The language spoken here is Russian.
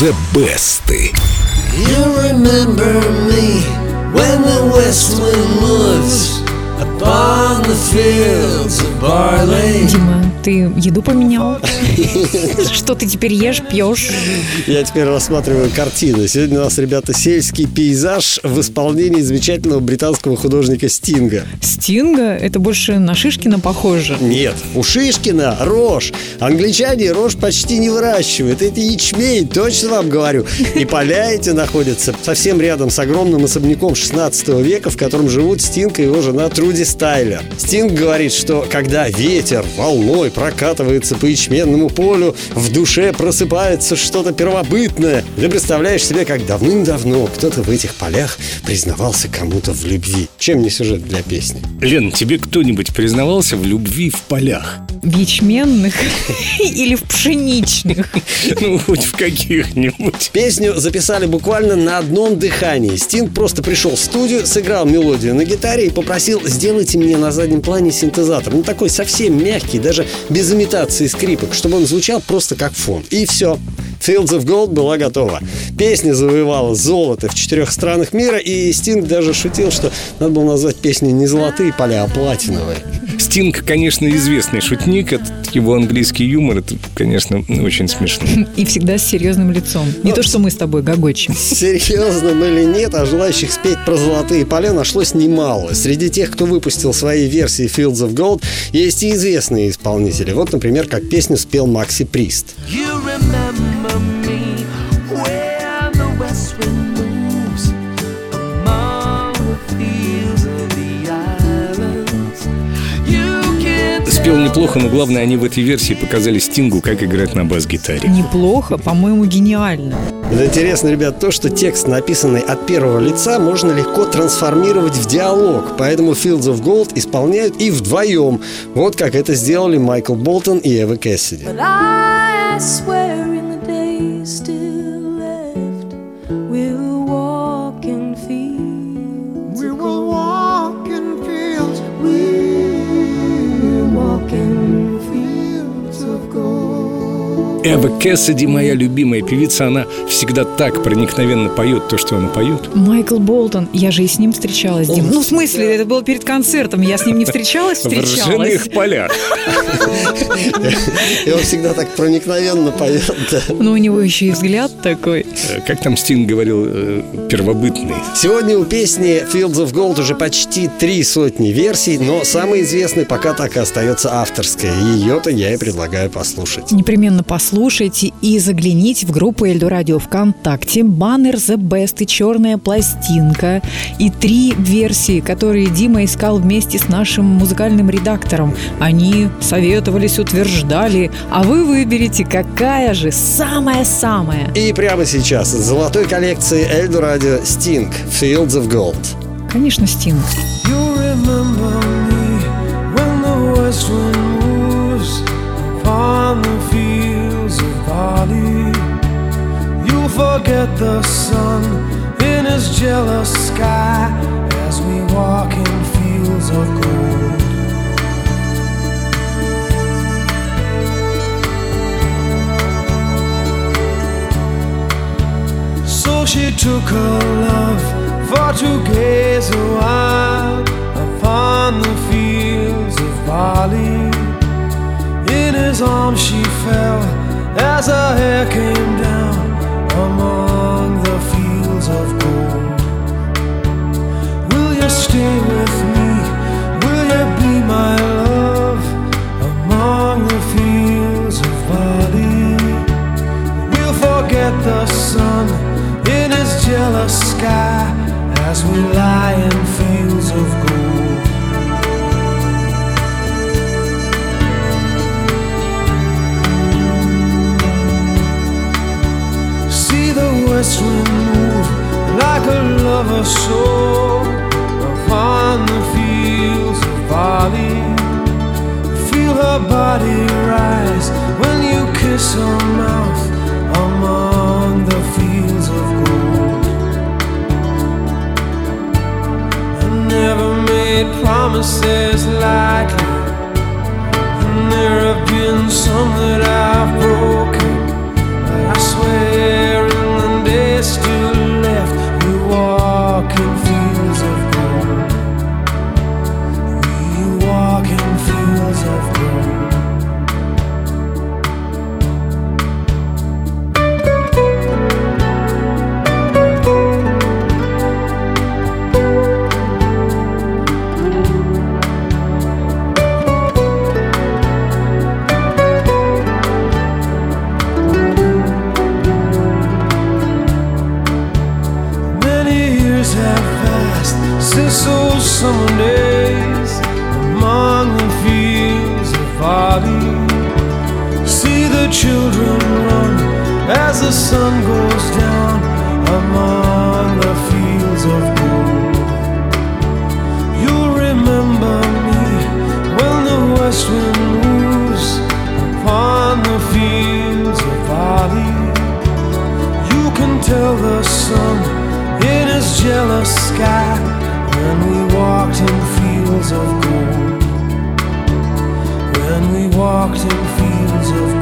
The Best. You remember me when the west wind moves Дима, ты еду поменял? Что ты теперь ешь, пьешь? Я теперь рассматриваю картину. Сегодня у нас, ребята, сельский пейзаж в исполнении замечательного британского художника Стинга. Стинга? Это больше на Шишкина похоже. Нет, у Шишкина рожь. Англичане рожь почти не выращивают. Это ячмень, точно вам говорю. И поля эти находятся совсем рядом с огромным особняком 16 века, в котором живут Стинг и его жена Труди Стайлер. Стинг говорит, что когда ветер волной прокатывается по ячменному полю, в душе просыпается что-то первобытное. Ты представляешь себе, как давным-давно кто-то в этих полях признавался кому-то в любви. Чем не сюжет для песни? Лен, тебе кто-нибудь признавался в любви в полях? В ячменных или в пшеничных? Ну, хоть в каких-нибудь. Песню записали буквально на одном дыхании. Стинг просто пришел в студию, сыграл мелодию на гитаре и попросил «сделайте мне на заднем плане синтезатор». Ну, такой совсем мягкий, даже без имитации скрипок, чтобы он звучал просто как фон. И все. Fields of Gold была готова. Песня завоевала золото в четырех странах мира, и Стинг даже шутил, что надо было назвать песню не «Золотые поля», а «Платиновые». Стинг, конечно, известный шутник. Этот его английский юмор, это, конечно, очень смешно. И всегда с серьезным лицом. Не то, что мы с тобой гогочем. Серьезным или нет, а желающих спеть про золотые поля нашлось немало. Среди тех, кто выпустил свои версии Fields of Gold, есть и известные исполнители. Вот, например, как песню спел Макси Прист. You Спел неплохо, но главное, они в этой версии показали Стингу, как играть на бас-гитаре. Неплохо, по-моему, гениально. Это интересно, ребят, то, что текст, написанный от первого лица, можно легко трансформировать в диалог. Поэтому Fields of Gold исполняют и вдвоем. Вот как это сделали Майкл Болтон и Эва Кэссиди. But I swear Эва Кэссиди, моя любимая певица, она всегда так проникновенно поет то, что она поет. Майкл Болтон, я же и с ним встречалась, Дим. Ну, в смысле, это было перед концертом. Я с ним не встречалась, В встречалась. ржаных полях. И он всегда так проникновенно поет. Но у него еще и взгляд такой. Э, Как там Стинг говорил, э, первобытный. Сегодня у песни Fields of Gold уже почти три сотни версий, но самой известной пока так и остается авторская. Ее-то я и предлагаю послушать. Непременно послушайте и загляните в группу Эльдо Радио ВКонтакте. Баннер The Best и черная пластинка. И три версии, которые Дима искал вместе с нашим музыкальным редактором. Они советовались, утверждали. А вы выберете, какая же самая-самая. И прямо сейчас из золотой коллекции Эльдо Радио Sting Fields of Gold. Конечно, Стинг. You forget the sun in his jealous sky as we walk in fields of gold. So she took her love for to gaze a while upon the fields of barley. In his arms she fell as her hair came soul upon the fields of barley. Feel her body rise when you kiss her mouth among the fields of gold. I never made promises lightly, and there have been some that jealous sky when we walked in fields of gold. When we walked in fields of gold.